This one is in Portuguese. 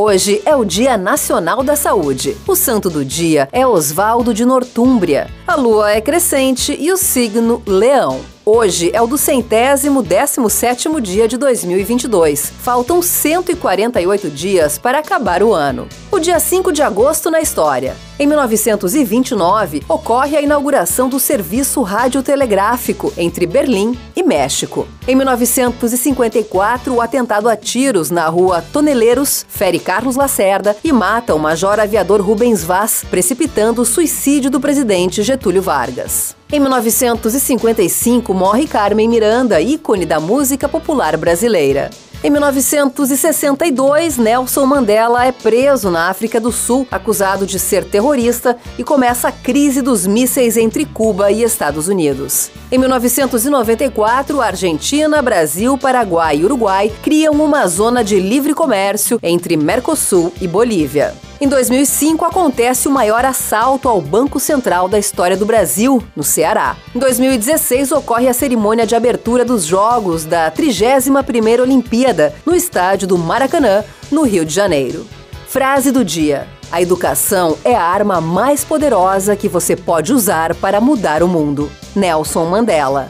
Hoje é o Dia Nacional da Saúde. O santo do dia é Oswaldo de Nortúmbria. A lua é crescente e o signo Leão. Hoje é o do centésimo décimo sétimo dia de 2022. Faltam 148 dias para acabar o ano. O dia 5 de agosto na história. Em 1929, ocorre a inauguração do serviço radiotelegráfico entre Berlim México. Em 1954, o atentado a tiros na rua Toneleiros fere Carlos Lacerda e mata o major aviador Rubens Vaz, precipitando o suicídio do presidente Getúlio Vargas. Em 1955, morre Carmen Miranda, ícone da música popular brasileira. Em 1962, Nelson Mandela é preso na África do Sul, acusado de ser terrorista, e começa a crise dos mísseis entre Cuba e Estados Unidos. Em 1994, Argentina, Brasil, Paraguai e Uruguai criam uma zona de livre comércio entre Mercosul e Bolívia. Em 2005, acontece o maior assalto ao Banco Central da história do Brasil, no Ceará. Em 2016, ocorre a cerimônia de abertura dos Jogos da 31ª Olimpíada, no estádio do Maracanã, no Rio de Janeiro. Frase do dia: A educação é a arma mais poderosa que você pode usar para mudar o mundo. Nelson Mandela.